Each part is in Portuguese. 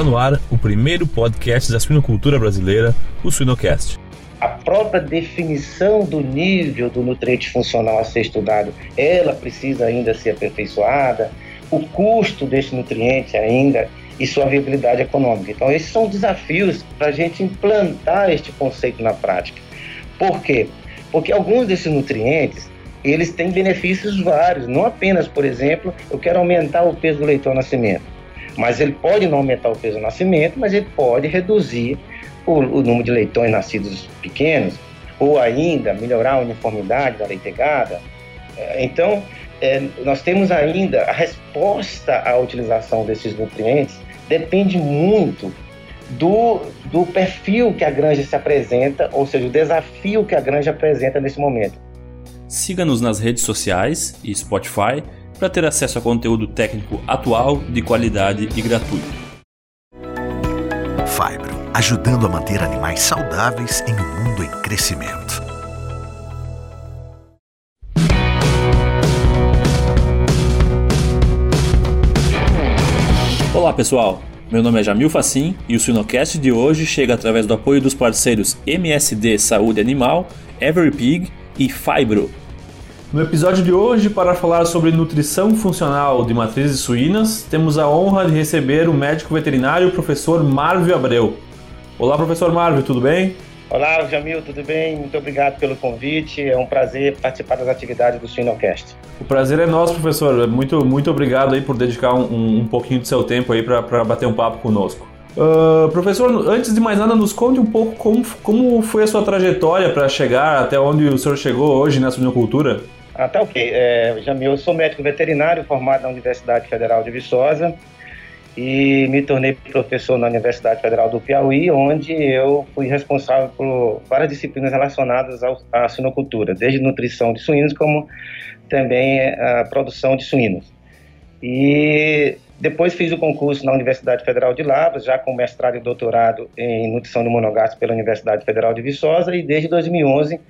Está no ar o primeiro podcast da suinocultura brasileira, o Suinocast. A própria definição do nível do nutriente funcional a ser estudado, ela precisa ainda ser aperfeiçoada, o custo desse nutriente ainda e sua viabilidade econômica. Então, esses são desafios para a gente implantar este conceito na prática. Por quê? Porque alguns desses nutrientes, eles têm benefícios vários, não apenas, por exemplo, eu quero aumentar o peso do leite ao nascimento. Mas ele pode não aumentar o peso do nascimento, mas ele pode reduzir o, o número de leitões nascidos pequenos, ou ainda melhorar a uniformidade da leitegada. É, então, é, nós temos ainda a resposta à utilização desses nutrientes depende muito do, do perfil que a granja se apresenta, ou seja, o desafio que a granja apresenta nesse momento. Siga-nos nas redes sociais e Spotify para ter acesso a conteúdo técnico atual, de qualidade e gratuito. Fibro, ajudando a manter animais saudáveis em um mundo em crescimento. Olá pessoal, meu nome é Jamil Facim e o Sinocast de hoje chega através do apoio dos parceiros MSD Saúde Animal, Every Pig e Fibro, no episódio de hoje, para falar sobre nutrição funcional de matrizes suínas, temos a honra de receber o médico veterinário professor Marvio Abreu. Olá, professor Marvio, tudo bem? Olá, Jamil, tudo bem? Muito obrigado pelo convite. É um prazer participar das atividades do Suinocast. O prazer é nosso, professor. Muito, muito obrigado aí por dedicar um, um pouquinho do seu tempo aí para bater um papo conosco. Uh, professor, antes de mais nada, nos conte um pouco como, como foi a sua trajetória para chegar até onde o senhor chegou hoje na suinocultura. Ah, tá ok. É, Jamil, eu sou médico veterinário formado na Universidade Federal de Viçosa e me tornei professor na Universidade Federal do Piauí, onde eu fui responsável por várias disciplinas relacionadas ao, à suinocultura, desde nutrição de suínos como também a produção de suínos. E depois fiz o concurso na Universidade Federal de Lavras, já com mestrado e doutorado em nutrição de monogástrico pela Universidade Federal de Viçosa e desde 2011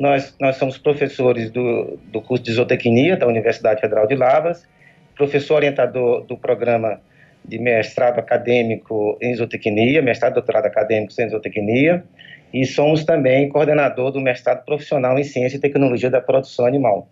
nós, nós somos professores do, do curso de zootecnia da Universidade Federal de Lavras, professor orientador do programa de mestrado acadêmico em zootecnia, mestrado e doutorado acadêmico em zootecnia, e somos também coordenador do mestrado profissional em ciência e tecnologia da produção animal.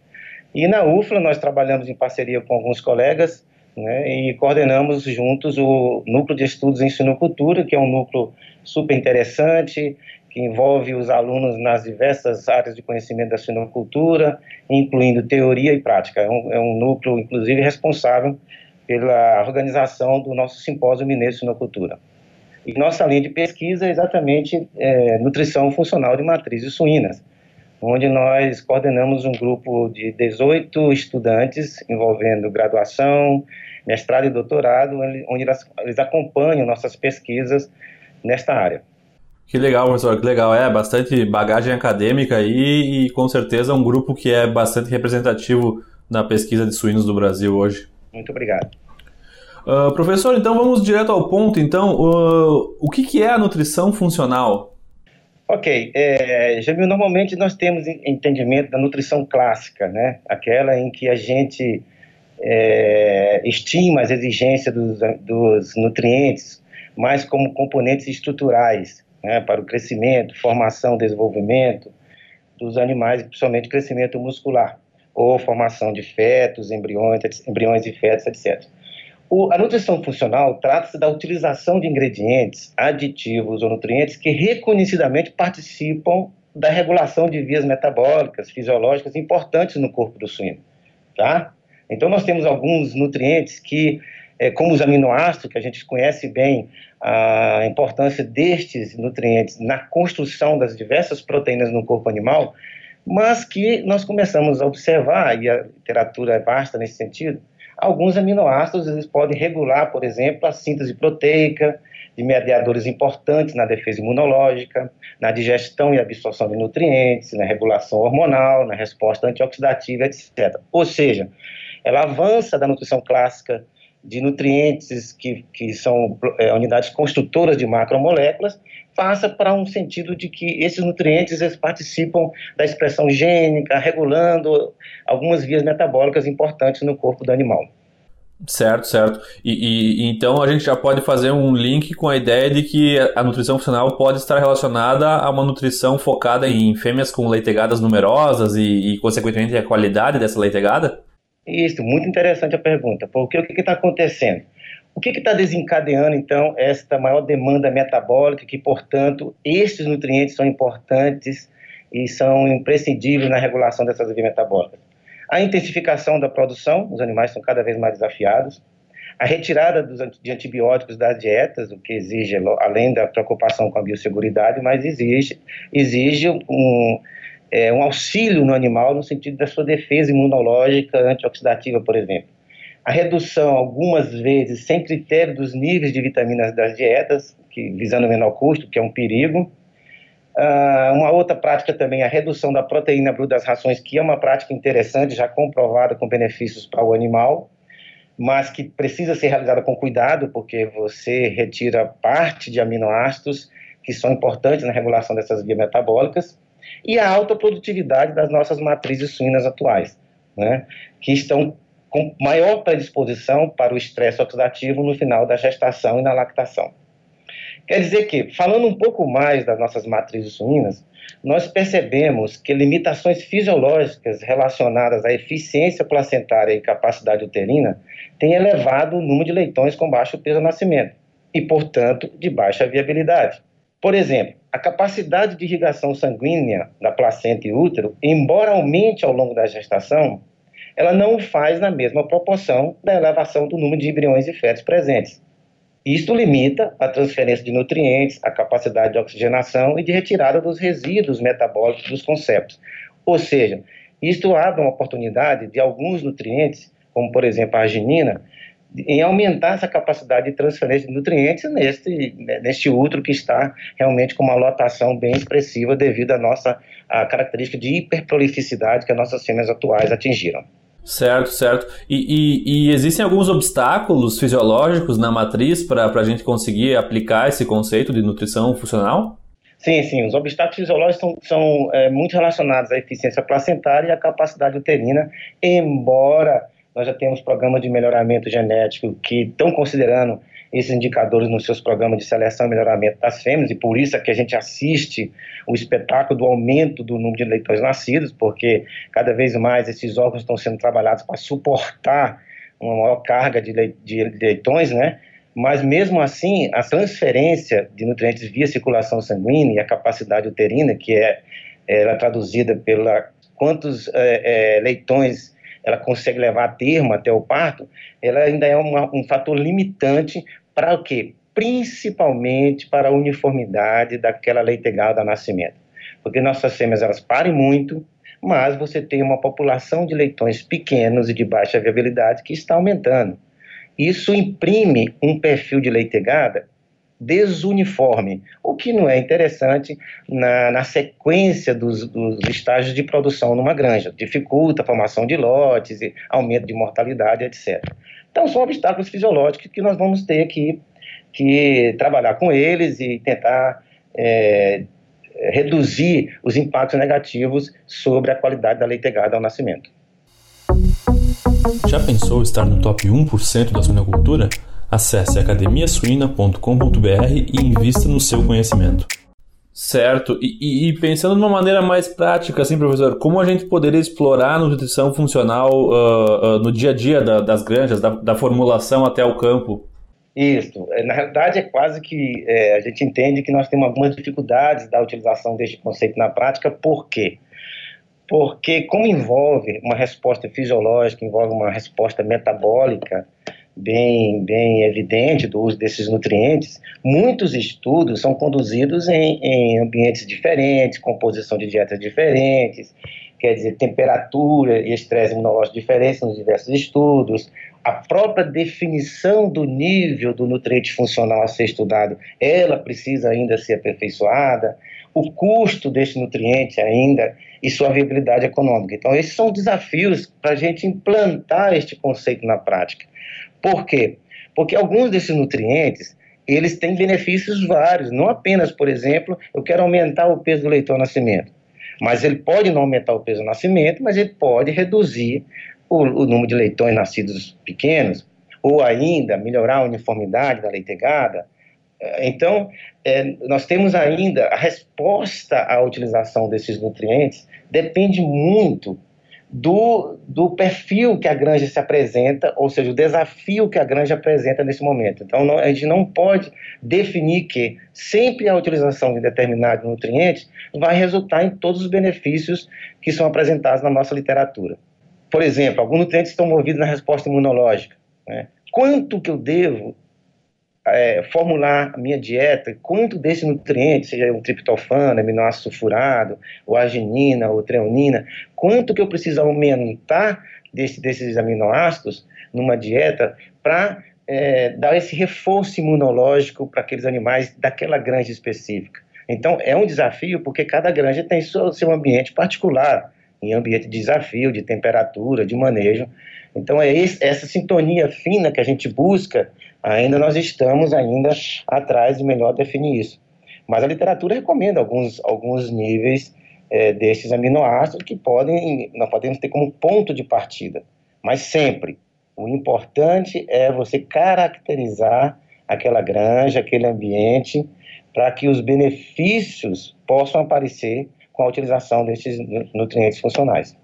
E na UFLA nós trabalhamos em parceria com alguns colegas né, e coordenamos juntos o Núcleo de Estudos em Sinocultura, que é um núcleo super interessante, que envolve os alunos nas diversas áreas de conhecimento da sinocultura, incluindo teoria e prática. É um, é um núcleo, inclusive, responsável pela organização do nosso simpósio mineiro de sinocultura. E nossa linha de pesquisa é exatamente é, nutrição funcional de matrizes suínas, onde nós coordenamos um grupo de 18 estudantes envolvendo graduação, mestrado e doutorado, onde eles acompanham nossas pesquisas nesta área. Que legal, professor, que legal. É, bastante bagagem acadêmica aí e com certeza um grupo que é bastante representativo na pesquisa de suínos do Brasil hoje. Muito obrigado. Uh, professor, então vamos direto ao ponto. Então, uh, o que, que, é a nutrição funcional? Ok, é, Jamil, normalmente nós temos entendimento da nutrição clássica, né? Aquela em que a gente é, estima as exigências dos, dos nutrientes mais como componentes estruturais né, para o crescimento, formação, desenvolvimento dos animais, principalmente crescimento muscular, ou formação de fetos, embriões, embriões e fetos, etc. O, a nutrição funcional trata-se da utilização de ingredientes, aditivos ou nutrientes que reconhecidamente participam da regulação de vias metabólicas, fisiológicas importantes no corpo do suíno, tá? Então nós temos alguns nutrientes que é, como os aminoácidos, que a gente conhece bem a importância destes nutrientes na construção das diversas proteínas no corpo animal, mas que nós começamos a observar, e a literatura é vasta nesse sentido, alguns aminoácidos eles podem regular, por exemplo, a síntese proteica, de mediadores importantes na defesa imunológica, na digestão e absorção de nutrientes, na regulação hormonal, na resposta antioxidativa, etc. Ou seja, ela avança da nutrição clássica de nutrientes que, que são é, unidades construtoras de macromoléculas, passa para um sentido de que esses nutrientes eles participam da expressão gênica, regulando algumas vias metabólicas importantes no corpo do animal. Certo, certo. E, e, então a gente já pode fazer um link com a ideia de que a nutrição funcional pode estar relacionada a uma nutrição focada em fêmeas com leitegadas numerosas e, e consequentemente, a qualidade dessa leitegada? Isso, muito interessante a pergunta. Porque o que está acontecendo? O que está desencadeando, então, esta maior demanda metabólica, que, portanto, estes nutrientes são importantes e são imprescindíveis na regulação dessas vias metabólicas? A intensificação da produção, os animais são cada vez mais desafiados. A retirada dos, de antibióticos das dietas, o que exige, além da preocupação com a biosseguridade, mas exige, exige um, é, um auxílio no animal no sentido da sua defesa imunológica antioxidativa, por exemplo. A redução, algumas vezes, sem critério dos níveis de vitaminas das dietas, que, visando o menor custo, que é um perigo. Uh, uma outra prática também a redução da proteína bruta das rações, que é uma prática interessante, já comprovada com benefícios para o animal, mas que precisa ser realizada com cuidado, porque você retira parte de aminoácidos que são importantes na regulação dessas vias metabólicas, e a alta produtividade das nossas matrizes suínas atuais, né, que estão com maior predisposição para o estresse oxidativo no final da gestação e na lactação. Quer dizer que, falando um pouco mais das nossas matrizes suínas, nós percebemos que limitações fisiológicas relacionadas à eficiência placentária e capacidade uterina têm elevado o número de leitões com baixo peso ao nascimento e, portanto, de baixa viabilidade. Por exemplo, a capacidade de irrigação sanguínea da placenta e útero, embora aumente ao longo da gestação, ela não faz na mesma proporção da elevação do número de embriões e fetos presentes. Isto limita a transferência de nutrientes, a capacidade de oxigenação e de retirada dos resíduos metabólicos dos conceptos. Ou seja, isto abre uma oportunidade de alguns nutrientes, como por exemplo a arginina, em aumentar essa capacidade de transferência de nutrientes neste, neste útero que está realmente com uma lotação bem expressiva devido à nossa à característica de hiperprolificidade que as nossas fêmeas atuais atingiram. Certo, certo. E, e, e, existem alguns obstáculos fisiológicos na matriz para a gente conseguir aplicar esse conceito de nutrição funcional? Sim, sim. Os obstáculos fisiológicos são, são é, muito relacionados à eficiência placentária e à capacidade uterina, embora nós já temos programas de melhoramento genético que estão considerando esses indicadores nos seus programas de seleção e melhoramento das fêmeas, e por isso é que a gente assiste o espetáculo do aumento do número de leitões nascidos, porque cada vez mais esses órgãos estão sendo trabalhados para suportar uma maior carga de, leitões, né? Mas mesmo assim, a transferência de nutrientes via circulação sanguínea e a capacidade uterina, que é, é traduzida pela quantos é, é, leitões ela consegue levar a termo até o parto, ela ainda é uma, um fator limitante para o quê? Principalmente para a uniformidade daquela leitegada da nascimento. Porque nossas fêmeas, elas parem muito, mas você tem uma população de leitões pequenos e de baixa viabilidade que está aumentando. Isso imprime um perfil de leitegada desuniforme, o que não é interessante na, na sequência dos, dos, estágios de produção numa granja. Dificulta a formação de lotes, aumento de mortalidade, etc. Então, são obstáculos fisiológicos que nós vamos ter que, que trabalhar com eles e tentar é, reduzir os impactos negativos sobre a qualidade da leitegada ao nascimento. Já pensou estar no top 1% da suinocultura? Acesse academiasuina.com.br e invista no seu conhecimento. Certo, e, e, pensando de uma maneira mais prática, assim, professor, como a gente poderia explorar a nutrição funcional uh, uh, no dia a dia da, das granjas, da, da, formulação até o campo? Isso, é, na realidade é quase que é, a gente entende que nós temos algumas dificuldades da utilização deste conceito na prática, por quê? Porque como envolve uma resposta fisiológica, envolve uma resposta metabólica, bem, bem evidente do uso desses nutrientes, muitos estudos são conduzidos em, em ambientes diferentes, composição de dietas diferentes, quer dizer, temperatura e estresse imunológico diferentes nos diversos estudos, a própria definição do nível do nutriente funcional a ser estudado, ela precisa ainda ser aperfeiçoada, o custo desse nutriente ainda e sua viabilidade econômica. Então, esses são desafios para a gente implantar este conceito na prática. Por quê? Porque alguns desses nutrientes, eles têm benefícios vários, não apenas, por exemplo, eu quero aumentar o peso do leite ao nascimento, mas ele pode não aumentar o peso ao nascimento, mas ele pode reduzir o, o número de leitões nascidos pequenos, ou ainda melhorar a uniformidade da leitegada. Então, é, nós temos ainda a resposta à utilização desses nutrientes depende muito do, do perfil que a granja se apresenta, ou seja, o desafio que a granja apresenta nesse momento. Então, não, a gente não pode definir que sempre a utilização de determinados nutrientes vai resultar em todos os benefícios que são apresentados na nossa literatura. Por exemplo, alguns nutrientes estão movidos na resposta imunológica. Né? Quanto que eu devo é, formular a minha dieta, quanto desse nutriente, seja o triptofano, aminoácido sulfurado, ou arginina, ou treonina, quanto que eu preciso aumentar desse, desses aminoácidos numa dieta para é, dar esse reforço imunológico para aqueles animais daquela granja específica. Então, é um desafio porque cada granja tem seu, seu ambiente particular, em ambiente de desafio, de temperatura, de manejo. Então, é esse, essa sintonia fina que a gente busca ainda nós estamos ainda atrás de melhor definir isso. Mas a literatura recomenda alguns, alguns níveis é, desses aminoácidos que podem, nós podemos ter como ponto de partida. Mas sempre, o importante é você caracterizar aquela granja, aquele ambiente, para que os benefícios possam aparecer com a utilização desses nutrientes funcionais.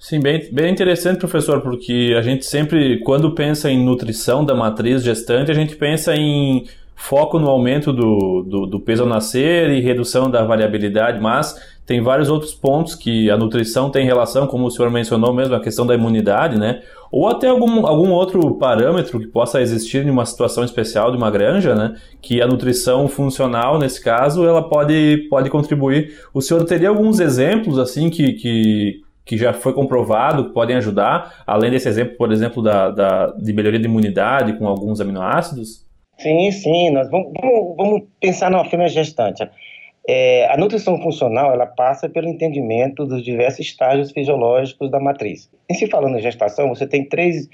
Sim, bem, bem interessante, professor, porque a gente sempre, quando pensa em nutrição da matriz gestante, a gente pensa em foco no aumento do, do, do, peso ao nascer e redução da variabilidade, mas tem vários outros pontos que a nutrição tem relação, como o senhor mencionou mesmo, a questão da imunidade, né? Ou até algum, algum outro parâmetro que possa existir em uma situação especial de uma granja, né? Que a nutrição funcional, nesse caso, ela pode, pode contribuir. O senhor teria alguns exemplos, assim, que, que que já foi comprovado que podem ajudar, além desse exemplo, por exemplo, da, da de melhoria de imunidade com alguns aminoácidos? Sim, sim. Nós vamos, vamos, vamos pensar numa fêmea gestante. É, a nutrição funcional ela passa pelo entendimento dos diversos estágios fisiológicos da matriz. Em se falando em gestação, você tem três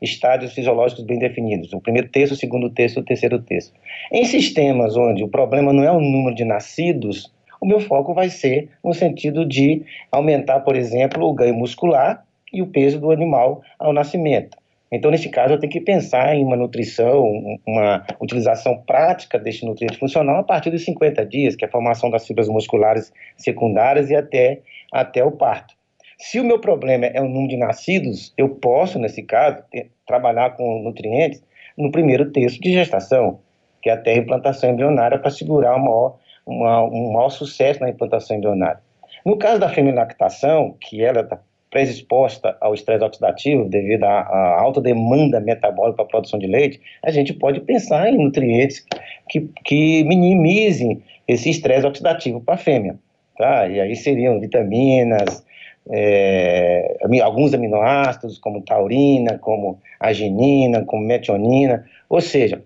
estádios fisiológicos bem definidos: o primeiro terço, o segundo terço e o terceiro terço. Em sistemas onde o problema não é o número de nascidos, o meu foco vai ser no sentido de aumentar, por exemplo, o ganho muscular e o peso do animal ao nascimento. Então, nesse caso, eu tenho que pensar em uma nutrição, uma utilização prática deste nutriente funcional a partir dos 50 dias, que é a formação das fibras musculares secundárias e até, até o parto. Se o meu problema é o número de nascidos, eu posso, nesse caso, ter, trabalhar com nutrientes no primeiro terço de gestação, que é até a implantação embrionária, para segurar o maior uma, um maior sucesso na implantação embrionária. No caso da feminilactação, que ela está predisposta ao estresse oxidativo devido à, alta demanda metabólica para a produção de leite, a gente pode pensar em nutrientes que, que minimizem esse estresse oxidativo para a fêmea. Tá? E aí seriam vitaminas, é, alguns aminoácidos, como taurina, como arginina, como metionina, ou seja,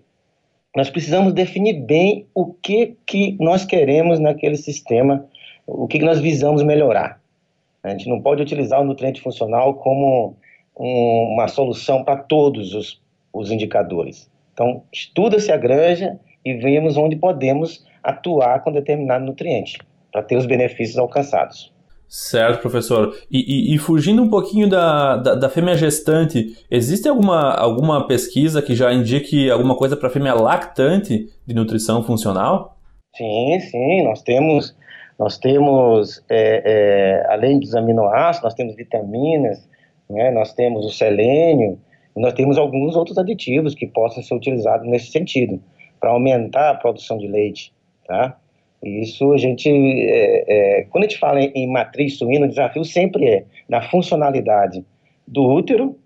nós precisamos definir bem o que, que nós queremos naquele sistema, o que, que nós visamos melhorar. A gente não pode utilizar o nutriente funcional como um, uma solução para todos os, os indicadores. Então, estuda-se a granja e vemos onde podemos atuar com determinado nutriente para ter os benefícios alcançados. Certo, professor. E, e, e, fugindo um pouquinho da, da, da, fêmea gestante, existe alguma, alguma pesquisa que já indique alguma coisa para a fêmea lactante de nutrição funcional? Sim, sim. Nós temos, nós temos é, é, além dos aminoácidos, nós temos vitaminas, né, nós temos o selênio, nós temos alguns outros aditivos que possam ser utilizados nesse sentido, para aumentar a produção de leite. Tá? Isso a gente, é, é, quando a gente fala em, em, matriz suína, o desafio sempre é na funcionalidade do útero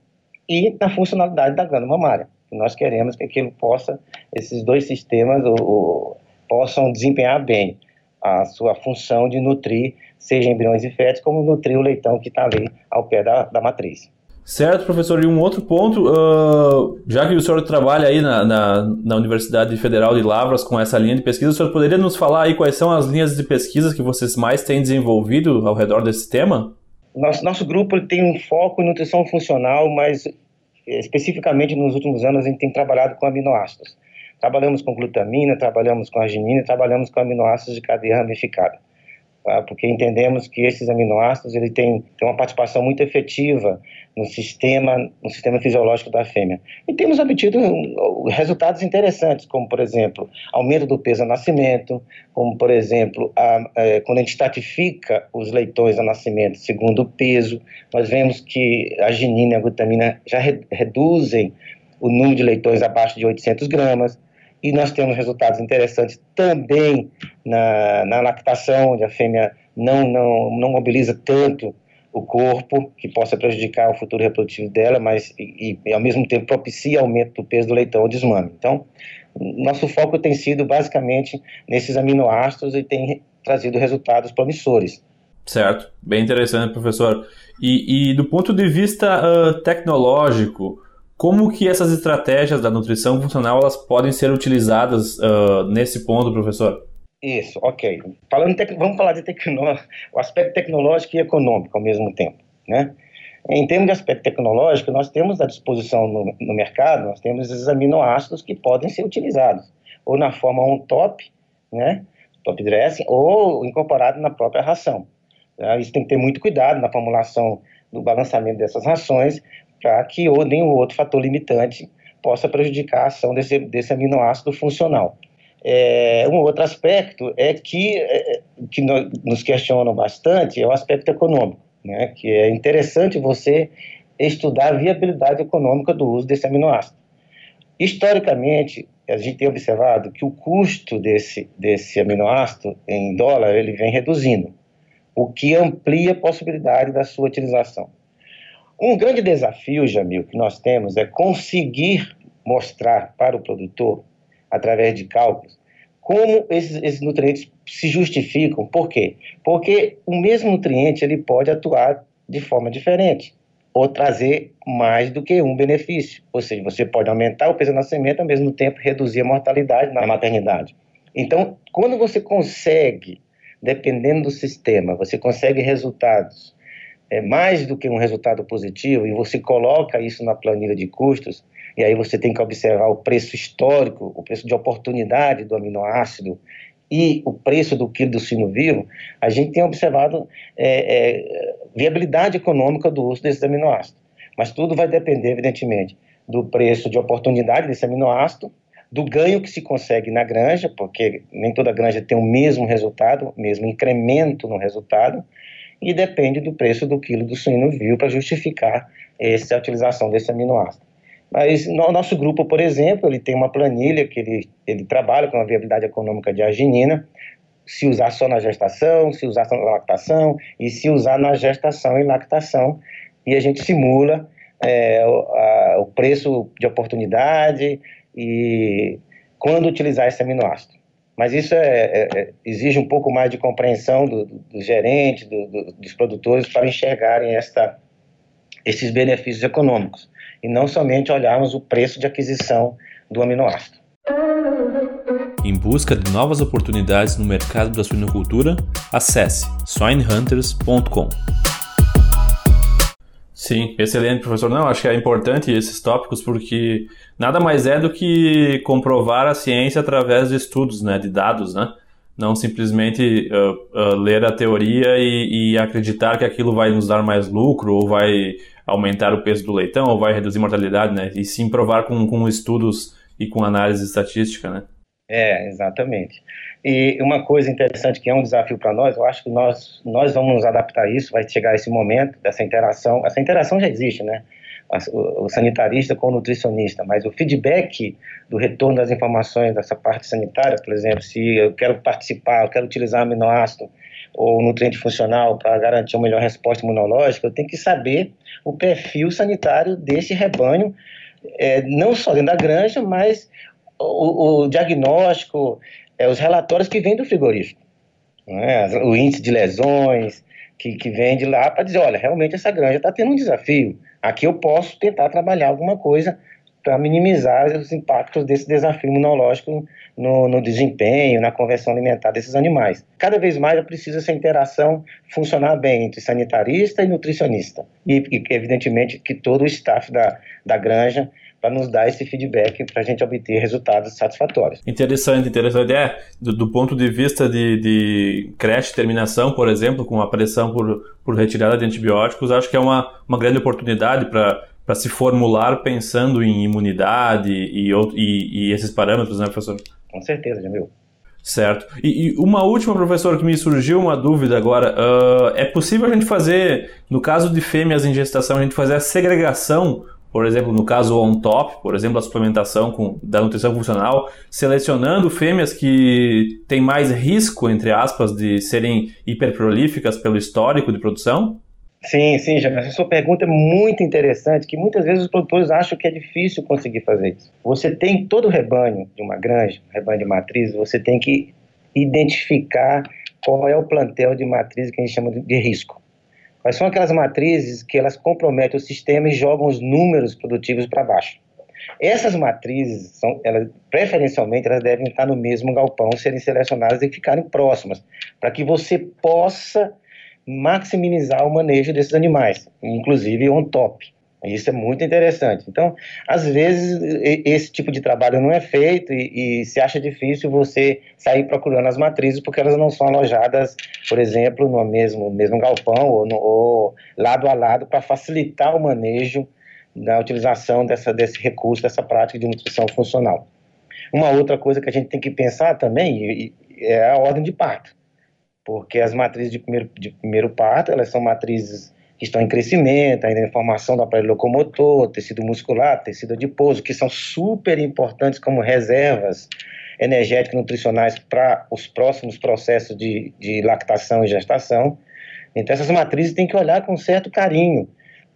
e na funcionalidade da glândula mamária. nós queremos que aquilo possa, esses dois sistemas o, possam desempenhar bem a sua função de nutrir, seja embriões e fetos, como nutrir o leitão que está ali ao pé da, da matriz. Certo, professor. E um outro ponto, uh, já que o senhor trabalha aí na, na, na, Universidade Federal de Lavras com essa linha de pesquisa, o senhor poderia nos falar aí quais são as linhas de pesquisa que vocês mais têm desenvolvido ao redor desse tema? Nosso, nosso grupo tem um foco em nutrição funcional, mas especificamente nos últimos anos a gente tem trabalhado com aminoácidos. Trabalhamos com glutamina, trabalhamos com arginina, trabalhamos com aminoácidos de cadeia ramificada. Tá? porque entendemos que esses aminoácidos ele tem, tem uma participação muito efetiva no sistema, no sistema fisiológico da fêmea. E temos obtido resultados interessantes, como, por exemplo, aumento do peso ao nascimento, como, por exemplo, a, é, quando a gente estratifica os leitões ao nascimento segundo o peso, nós vemos que a ginina e a glutamina já re, reduzem o número de leitões abaixo de 800 gramas, e nós temos resultados interessantes também na, na lactação, onde a fêmea não, não, não mobiliza tanto o corpo, que possa prejudicar o futuro reprodutivo dela, mas e, e, ao mesmo tempo propicia aumento do peso do leitão ou desmame. Então, nosso foco tem sido basicamente nesses aminoácidos e tem trazido resultados promissores. Certo, bem interessante, professor. E, e do ponto de vista uh, tecnológico, como que essas estratégias da nutrição funcional elas podem ser utilizadas uh, nesse ponto, professor? Isso, ok. Falando vamos falar de tecno... o aspecto tecnológico e econômico ao mesmo tempo, né? Em termos de aspecto tecnológico, nós temos à disposição no, no mercado, nós temos esses aminoácidos que podem ser utilizados, ou na forma on-top, né, top dressing, ou incorporado na própria ração. Tá? Isso tem que ter muito cuidado na formulação do balançamento dessas rações, para que ou nenhum outro fator limitante possa prejudicar a ação desse, desse aminoácido funcional. É, um outro aspecto é que, é, que nos questionam bastante é o aspecto econômico, né, que é interessante você estudar a viabilidade econômica do uso desse aminoácido. Historicamente, a gente tem observado que o custo desse, desse aminoácido em dólar ele vem reduzindo, o que amplia a possibilidade da sua utilização. Um grande desafio, Jamil, que nós temos é conseguir mostrar para o produtor através de cálculos, como esses, esses, nutrientes se justificam. Por quê? Porque o mesmo nutriente ele pode atuar de forma diferente ou trazer mais do que um benefício. Ou seja, você pode aumentar o peso do nascimento ao mesmo tempo reduzir a mortalidade na maternidade. Então, quando você consegue, dependendo do sistema, você consegue resultados é, mais do que um resultado positivo e você coloca isso na planilha de custos, e aí você tem que observar o preço histórico, o preço de oportunidade do aminoácido e o preço do quilo do sino vivo, a gente tem observado é, é, viabilidade econômica do uso desses aminoácidos. Mas tudo vai depender, evidentemente, do preço de oportunidade desse aminoácido, do ganho que se consegue na granja, porque nem toda granja tem o mesmo resultado, mesmo incremento no resultado, e depende do preço do quilo do suíno vivo para justificar essa utilização desse aminoácido. Mas no nosso grupo, por exemplo, ele tem uma planilha que ele, ele trabalha com a viabilidade econômica de arginina, se usar só na gestação, se usar só na lactação e se usar na gestação e lactação. E a gente simula é, a, o preço de oportunidade e quando utilizar esse aminoácido. Mas isso é, é, é exige um pouco mais de compreensão do, do, do gerente, do, dos produtores, para enxergarem esta, esses benefícios econômicos e não somente olharmos o preço de aquisição do aminoácido. Em busca de novas oportunidades no mercado da suinocultura, acesse swinehunters.com. Sim, excelente, professor. Não, acho que é importante esses tópicos porque nada mais é do que comprovar a ciência através de estudos, né, de dados, né? Não simplesmente uh, uh, ler a teoria e, e, acreditar que aquilo vai nos dar mais lucro ou vai aumentar o peso do leitão ou vai reduzir mortalidade, né? E sim provar com, com estudos e com análise estatística, né? É, exatamente. E uma coisa interessante que é um desafio para nós, eu acho que nós, nós vamos nos adaptar a isso, vai chegar esse momento dessa interação. Essa interação já existe, né? O, sanitarista com o nutricionista, mas o feedback do retorno das informações dessa parte sanitária, por exemplo, se eu quero participar, eu quero utilizar aminoácido, ou nutriente funcional para garantir uma melhor resposta imunológica, eu tenho que saber o perfil sanitário desse rebanho, é, não só dentro da granja, mas o, o diagnóstico, é, os relatórios que vêm do frigorífico, é? o índice de lesões que, que vem de lá para dizer, olha, realmente essa granja está tendo um desafio, aqui eu posso tentar trabalhar alguma coisa para minimizar os impactos desse desafio imunológico no, no, desempenho, na conversão alimentar desses animais. Cada vez mais preciso essa interação funcionar bem entre sanitarista e nutricionista. E, e evidentemente, que todo o staff da, da granja para nos dar esse feedback para a gente obter resultados satisfatórios. Interessante, interessante. É, do, do ponto de vista de, de creche terminação, por exemplo, com a pressão por, por retirada de antibióticos, acho que é uma, uma grande oportunidade para para se formular pensando em imunidade e, e, e, esses parâmetros, né, professor? Com certeza, Jamil. Certo. E, e, uma última, professor, que me surgiu uma dúvida agora. Uh, é possível a gente fazer, no caso de fêmeas em gestação, a gente fazer a segregação, por exemplo, no caso on-top, por exemplo, a suplementação com, da nutrição funcional, selecionando fêmeas que têm mais risco, entre aspas, de serem hiperprolíficas pelo histórico de produção? Sim, sim. Essa sua pergunta é muito interessante, que muitas vezes os produtores acham que é difícil conseguir fazer isso. Você tem todo o rebanho de uma granja, rebanho de matrizes, você tem que identificar qual é o plantel de matrizes que a gente chama de risco. Quais são aquelas matrizes que elas comprometem o sistema e jogam os números produtivos para baixo. Essas matrizes, são, elas, preferencialmente, elas devem estar no mesmo galpão, serem selecionadas e ficarem próximas, para que você possa maximizar o manejo desses animais, inclusive on top. Isso é muito interessante. Então, às vezes, esse tipo de trabalho não é feito e, e, se acha difícil você sair procurando as matrizes porque elas não são alojadas, por exemplo, no mesmo, mesmo galpão ou, no, ou lado a lado para facilitar o manejo da utilização dessa, desse recurso, dessa prática de nutrição funcional. Uma outra coisa que a gente tem que pensar também é a ordem de parto porque as matrizes de primeiro, de primeiro parto, elas são matrizes que estão em crescimento, ainda em formação do aparelho locomotor, tecido muscular, tecido adiposo, que são super importantes como reservas energéticas nutricionais para os próximos processos de, de lactação e gestação. Então, essas matrizes têm que olhar com certo carinho,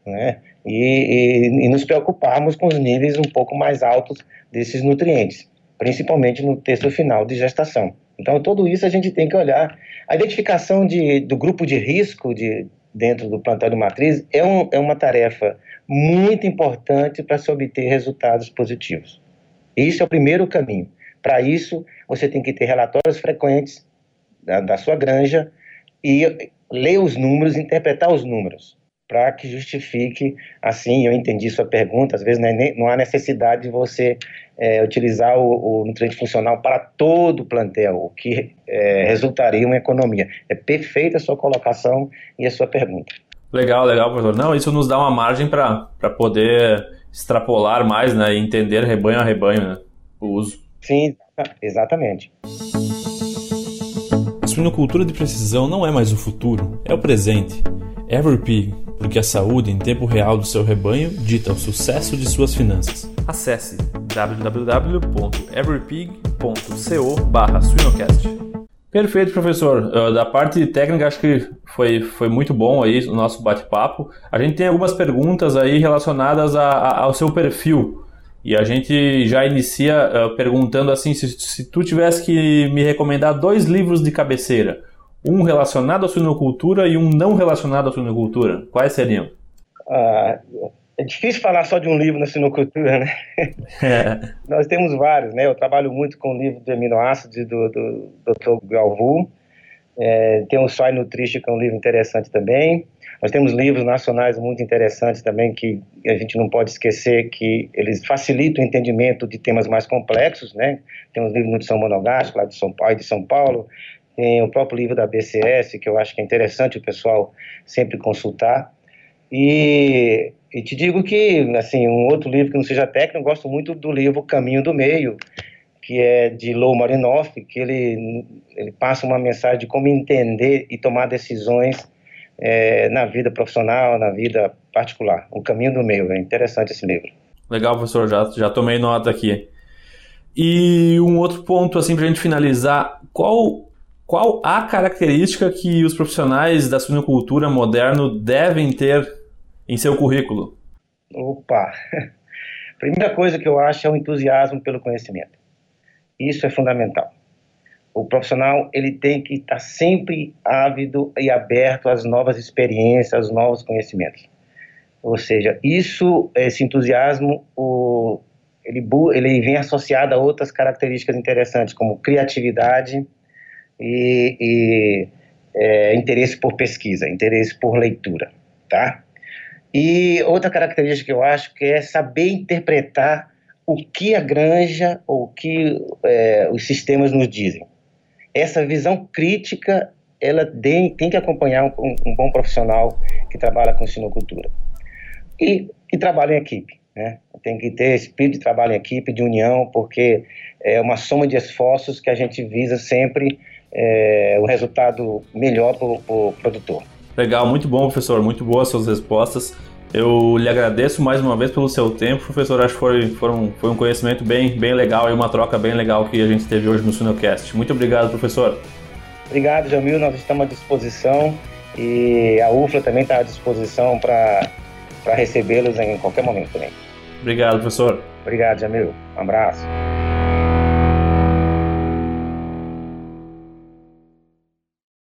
né? E, e, e, nos preocuparmos com os níveis um pouco mais altos desses nutrientes, principalmente no texto final de gestação. Então, tudo isso a gente tem que olhar. A identificação de, do grupo de risco de, dentro do plantel matriz é, um, é uma tarefa muito importante para se obter resultados positivos. Isso é o primeiro caminho. Para isso, você tem que ter relatórios frequentes da, da sua granja e ler os números, interpretar os números para que justifique, assim, eu entendi sua pergunta, às vezes não, é não há necessidade de você é, utilizar o, o, nutriente funcional para todo o plantel, o que é, resultaria em uma economia. É perfeita a sua colocação e a sua pergunta. Legal, legal, professor. Não, isso nos dá uma margem para poder extrapolar mais né, e entender rebanho a rebanho né, o uso. Sim, exatamente. A suinocultura de precisão não é mais o futuro, é o presente. Everpig porque a saúde em tempo real do seu rebanho dita o sucesso de suas finanças. Acesse www.everypig.co/suinocast. Perfeito, professor. Uh, da parte técnica, acho que foi, foi muito bom aí o nosso bate-papo. A gente tem algumas perguntas aí relacionadas a, a, ao seu perfil. E a gente já inicia uh, perguntando assim: se, se tu tivesse que me recomendar dois livros de cabeceira, um relacionado à suinocultura e um não relacionado à suinocultura. Quais seriam? Ah, é difícil falar só de um livro na suinocultura, né? É. Nós temos vários, né? Eu trabalho muito com o livro de aminoácidos do, do Dr. Galvu. É, tem o Soy Nutrition, que é um livro interessante também. Nós temos livros nacionais muito interessantes também que a gente não pode esquecer que eles facilitam o entendimento de temas mais complexos, né? Tem os livros de nutrição monogástica lá de São Paulo, de São Paulo tem o próprio livro da BCS, que eu acho que é interessante o pessoal sempre consultar. E, e te digo que, assim, um outro livro que não seja técnico, eu gosto muito do livro Caminho do Meio, que é de Lou Marinoff, que ele, ele passa uma mensagem de como entender e tomar decisões é, na vida profissional, na vida particular. O Caminho do Meio, é interessante esse livro. Legal, professor, já, já tomei nota aqui. E um outro ponto, assim, para a gente finalizar, qual qual a característica que os profissionais da suinocultura moderno devem ter em seu currículo? Opa! Primeira coisa que eu acho é o entusiasmo pelo conhecimento. Isso é fundamental. O profissional ele tem que estar sempre ávido e aberto às novas experiências, aos novos conhecimentos. Ou seja, isso, esse entusiasmo, o, ele, ele vem associado a outras características interessantes, como criatividade, e, e é, interesse por pesquisa, interesse por leitura, tá? E outra característica que eu acho que é saber interpretar o que a granja ou o que é, os sistemas nos dizem. Essa visão crítica, ela tem, tem que acompanhar um, um, bom profissional que trabalha com sinocultura. E, e trabalha em equipe. Né? Tem que ter espírito de trabalho em equipe, de união, porque é uma soma de esforços que a gente visa sempre é, o resultado melhor para o pro produtor. Legal, muito bom, professor. Muito boas suas respostas. Eu lhe agradeço mais uma vez pelo seu tempo, professor. Acho que foi, foram, foi um conhecimento bem, bem legal e uma troca bem legal que a gente teve hoje no Sunocast. Muito obrigado, professor. Obrigado, Jamil. Nós estamos à disposição e a UFLA também está à disposição para recebê-los em qualquer momento também. Obrigado, professor. Obrigado, Jamil. Um abraço.